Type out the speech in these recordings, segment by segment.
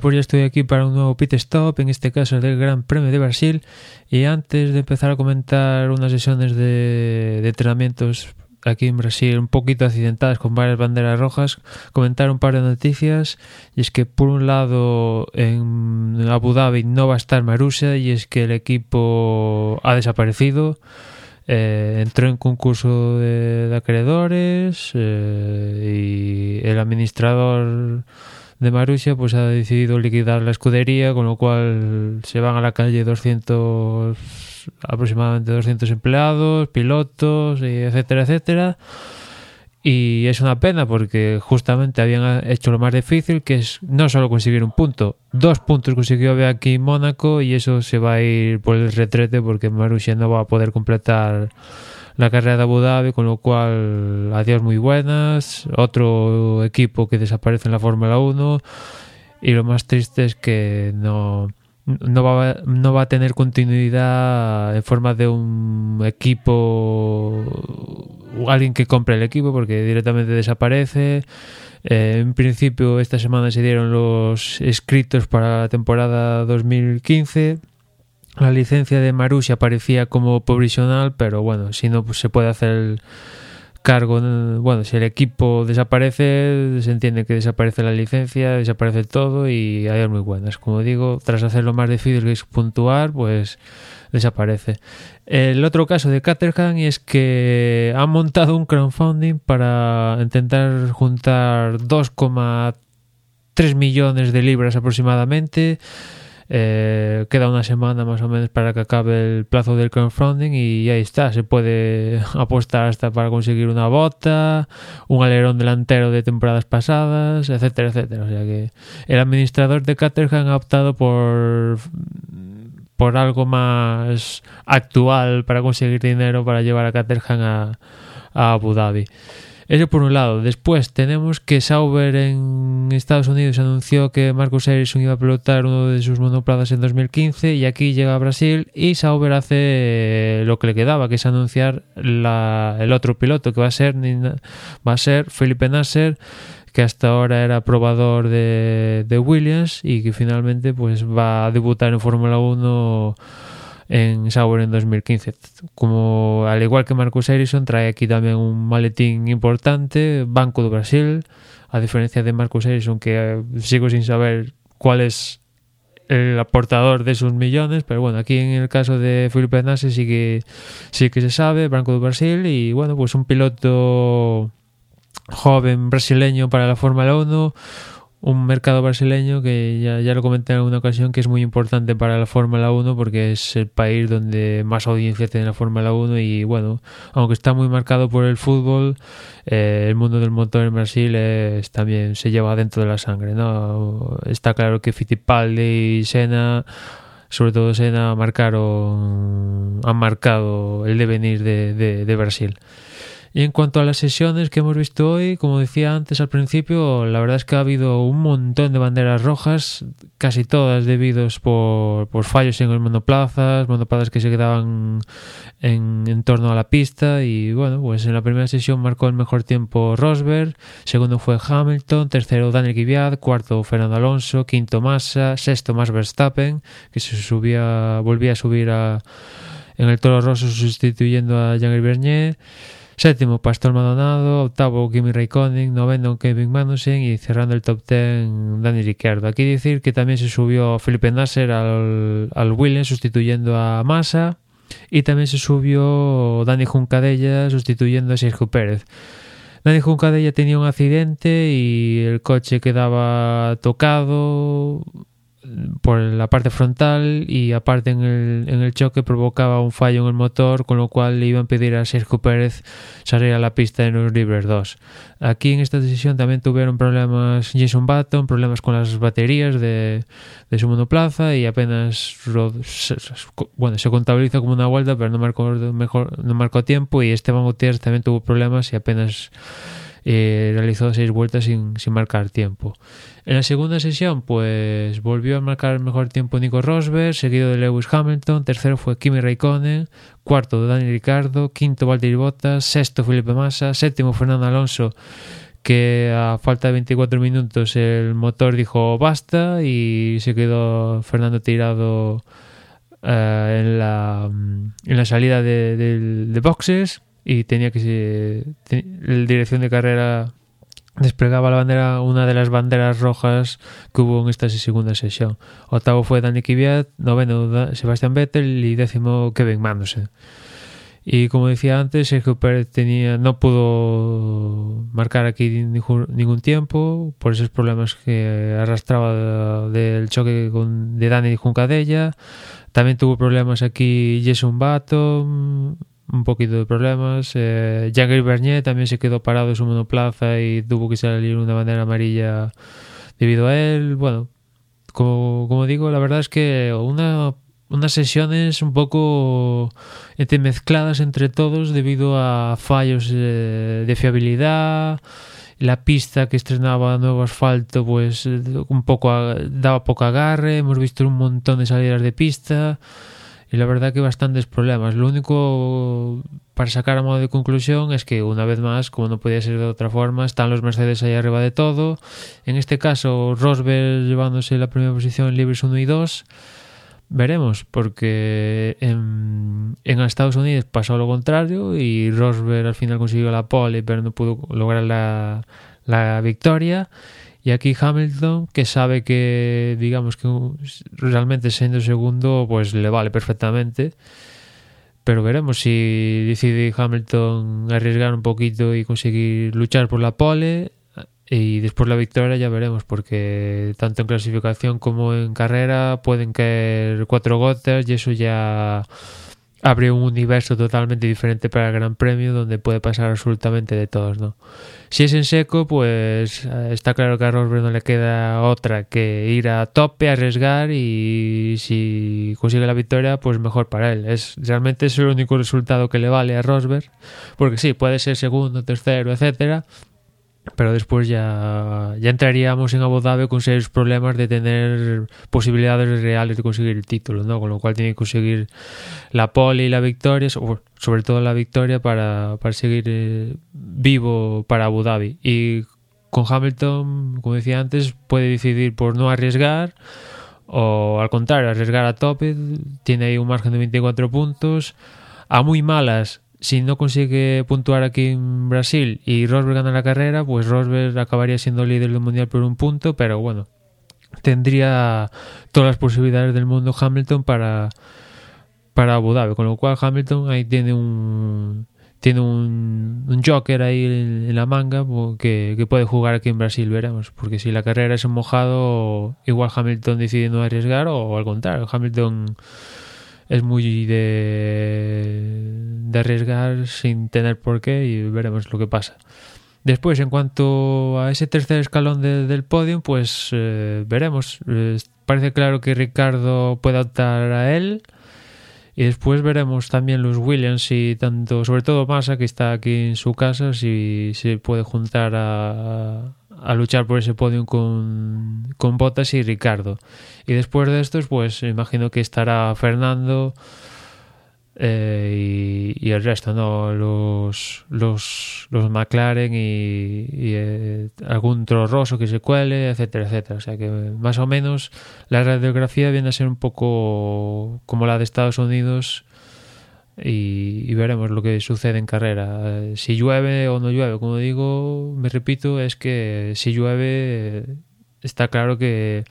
Pues ya estoy aquí para un nuevo pit stop, en este caso del Gran Premio de Brasil. Y antes de empezar a comentar unas sesiones de, de entrenamientos aquí en Brasil un poquito accidentadas con varias banderas rojas, comentar un par de noticias. Y es que por un lado en Abu Dhabi no va a estar Marussia y es que el equipo ha desaparecido. Eh, entró en concurso de, de acreedores eh, y el administrador de Marussia pues ha decidido liquidar la escudería, con lo cual se van a la calle 200 aproximadamente 200 empleados, pilotos, etcétera, etcétera. Y es una pena porque justamente habían hecho lo más difícil, que es no solo conseguir un punto, dos puntos consiguió aquí Mónaco y eso se va a ir por el retrete porque Marussia no va a poder completar la carrera de Abu Dhabi, con lo cual adiós muy buenas, otro equipo que desaparece en la Fórmula 1 y lo más triste es que no, no, va, no va a tener continuidad en forma de un equipo alguien que compre el equipo porque directamente desaparece. Eh, en principio esta semana se dieron los escritos para la temporada 2015 la licencia de Marussia parecía como provisional, pero bueno, si no pues se puede hacer cargo, bueno, si el equipo desaparece, se entiende que desaparece la licencia, desaparece todo y hay muy buenas. Como digo, tras hacer lo más difícil que es puntuar, pues desaparece. El otro caso de Caterham es que han montado un crowdfunding para intentar juntar 2,3 millones de libras aproximadamente eh, queda una semana más o menos para que acabe el plazo del crowdfunding y ahí está, se puede apostar hasta para conseguir una bota, un alerón delantero de temporadas pasadas, etcétera, etcétera. O sea que el administrador de Caterham ha optado por por algo más actual para conseguir dinero para llevar a Caterham a, a Abu Dhabi. Eso por un lado. Después tenemos que Sauber en Estados Unidos anunció que Marcus Ericsson iba a pilotar uno de sus monoplazas en 2015 y aquí llega a Brasil y Sauber hace lo que le quedaba, que es anunciar la, el otro piloto que va a ser va a ser Felipe Nasser que hasta ahora era probador de, de Williams y que finalmente pues va a debutar en Fórmula 1 en Sauber en 2015. Como al igual que Marcus Ericsson, trae aquí también un maletín importante, Banco do Brasil, a diferencia de Marcus Ericsson, que eh, sigo sin saber cuál es el aportador de sus millones, pero bueno, aquí en el caso de Felipe Nassi sí que sí que se sabe, Banco do Brasil y bueno, pues un piloto joven brasileño para la Fórmula 1, un mercado brasileño que ya, ya, lo comenté en alguna ocasión que es muy importante para la Fórmula 1 porque es el país donde más audiencia tiene la Fórmula 1 y bueno, aunque está muy marcado por el fútbol, eh, el mundo del motor en Brasil es, también se lleva dentro de la sangre, ¿no? Está claro que Fittipaldi y Senna sobre todo Senna marcaron han marcado el devenir de, de, de Brasil. Y en cuanto a las sesiones que hemos visto hoy, como decía antes al principio, la verdad es que ha habido un montón de banderas rojas, casi todas debidos por, por fallos en los monoplazas, monoplazas que se quedaban en, en, torno a la pista. Y bueno, pues en la primera sesión marcó el mejor tiempo Rosberg, segundo fue Hamilton, tercero Daniel Kvyat, cuarto Fernando Alonso, quinto Massa, sexto Max Verstappen, que se subía, volvía a subir a, en el Toro Rosso sustituyendo a Jean Bernier. Séptimo, Pastor Maldonado. Octavo, Kimi Raikkonen. Noveno, Kevin Magnussen. Y cerrando el top ten, Dani Ricciardo. Aquí decir que también se subió Felipe Nasser al, al Williams sustituyendo a Massa. Y también se subió Dani Juncadella sustituyendo a Sergio Pérez. Dani Juncadella tenía un accidente y el coche quedaba tocado por la parte frontal y aparte en el, en el choque provocaba un fallo en el motor con lo cual le iban a pedir a Sergio Pérez salir a la pista en los libres 2 aquí en esta decisión también tuvieron problemas Jason Button problemas con las baterías de, de su monoplaza y apenas bueno se contabiliza como una vuelta pero no marcó mejor no marcó tiempo y Esteban Gutiérrez también tuvo problemas y apenas eh, realizó seis vueltas sin, sin, marcar tiempo. En la segunda sesión, pues volvió a marcar el mejor tiempo Nico Rosberg, seguido de Lewis Hamilton, tercero fue Kimi Raikkonen, cuarto Dani Ricardo, quinto Valtteri Bottas, sexto Felipe Massa, séptimo Fernando Alonso, que a falta de 24 minutos el motor dijo basta y se quedó Fernando tirado eh, en, la, en la salida de, de, de boxes y tenía que se, la dirección de carrera desplegaba la bandera unha das banderas rojas que hubo en esta segunda sesión. Octavo foi Dani Kvyat, noveno Sebastián Vettel e décimo Kevin Magnussen. Y como decía antes, Sergio Pérez tenía, no pudo marcar aquí ningún, ningún tiempo por esos problemas que arrastraba del choque con, de Dani Juncadella. También tuvo problemas aquí Jason Button, un poquito de problemas. Eh, Jagger Bernier también se quedó parado en su monoplaza y tuvo que salir una bandera amarilla debido a él. Bueno, como, digo, la verdad es que una, unas sesiones un poco mezcladas entre todos debido a fallos eh, de fiabilidad. La pista que estrenaba nuevo asfalto, pues un poco daba poco agarre. Hemos visto un montón de salidas de pista y la verdad que bastantes problemas. Lo único para sacar a modo de conclusión es que una vez más, como no podía ser de otra forma, están los Mercedes ahí arriba de todo. En este caso, Rosberg llevándose la primera posición en libres 1 y 2. Veremos, porque en, en, Estados Unidos pasó lo contrario y Rosberg al final consiguió la pole, pero no pudo lograr la, la victoria. Y aquí Hamilton, que sabe que, digamos que realmente siendo segundo, pues le vale perfectamente. Pero veremos si decide Hamilton arriesgar un poquito y conseguir luchar por la pole. Y después la victoria ya veremos, porque tanto en clasificación como en carrera pueden caer cuatro gotas y eso ya abre un universo totalmente diferente para el Gran Premio donde puede pasar absolutamente de todos, ¿no? Si es en seco, pues eh, está claro que a Rosberg no le queda otra que ir a tope, arriesgar y si consigue la victoria, pues mejor para él. Es realmente es el único resultado que le vale a Rosberg, porque sí, puede ser segundo, tercero, etcétera, pero después ya, ya entraríamos en Abu Dhabi con serios problemas de tener posibilidades reales de conseguir el título, ¿no? Con lo cual tiene que conseguir la pole y la victoria, sobre todo la victoria para, para seguir eh, vivo para Abu Dhabi. Y con Hamilton, como decía antes, puede decidir por no arriesgar o al contrario, arriesgar a tope. Tiene ahí un margen de 24 puntos. A muy malas si no consigue puntuar aquí en Brasil y Rosberg gana la carrera, pues Rosberg acabaría siendo líder del mundial por un punto, pero bueno, tendría todas las posibilidades del mundo Hamilton para, para Abu Dhabi, con lo cual Hamilton ahí tiene un tiene un, un joker ahí en, la manga que, que, puede jugar aquí en Brasil, veremos, porque si la carrera es un mojado, igual Hamilton decide no arriesgar o al contrario, Hamilton es muy de, de arriesgar sin tener por qué y veremos lo que pasa. Después, en cuanto a ese tercer escalón de, del podio, pues eh, veremos. Parece claro que Ricardo puede optar a él. Y después veremos también los Williams y tanto, sobre todo Massa, que está aquí en su casa, si se puede juntar a, a luchar por ese podio con, con Bottas y Ricardo. Y después de estos, pues imagino que estará Fernando eh, y, el resto, ¿no? Los, los, los McLaren y, y eh, algún trorroso que se cuele, etcétera, etcétera. O sea que más o menos la radiografía viene a ser un poco como la de Estados Unidos y, y, veremos lo que sucede en carrera. Si llueve o no llueve, como digo, me repito, es que si llueve está claro que,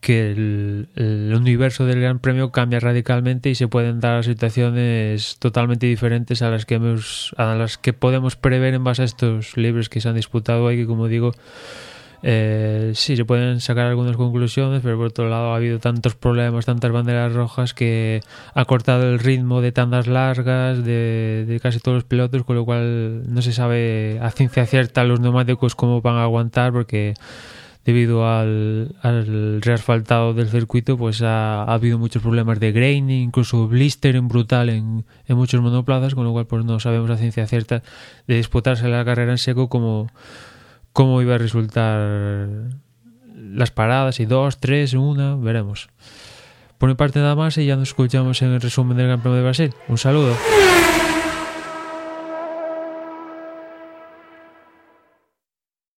que el, universo del Gran Premio cambia radicalmente y se pueden dar situaciones totalmente diferentes a las que hemos, a las que podemos prever en base a estos libros que se han disputado hoy, que como digo, eh, sí, se pueden sacar algunas conclusiones, pero por otro lado ha habido tantos problemas, tantas banderas rojas que ha cortado el ritmo de tandas largas de, de casi todos los pilotos, con lo cual no se sabe a ciencia cierta los neumáticos cómo van a aguantar porque debido al, al reasfaltado del circuito pues ha, ha, habido muchos problemas de graining, incluso blistering brutal en, en muchos monoplazas, con lo cual pues no sabemos a ciencia cierta de disputarse la carrera en seco como cómo iba a resultar las paradas, y dos, tres, una, veremos. Por mi parte nada más y ya nos escuchamos en el resumen del Gran de Brasil. Un saludo.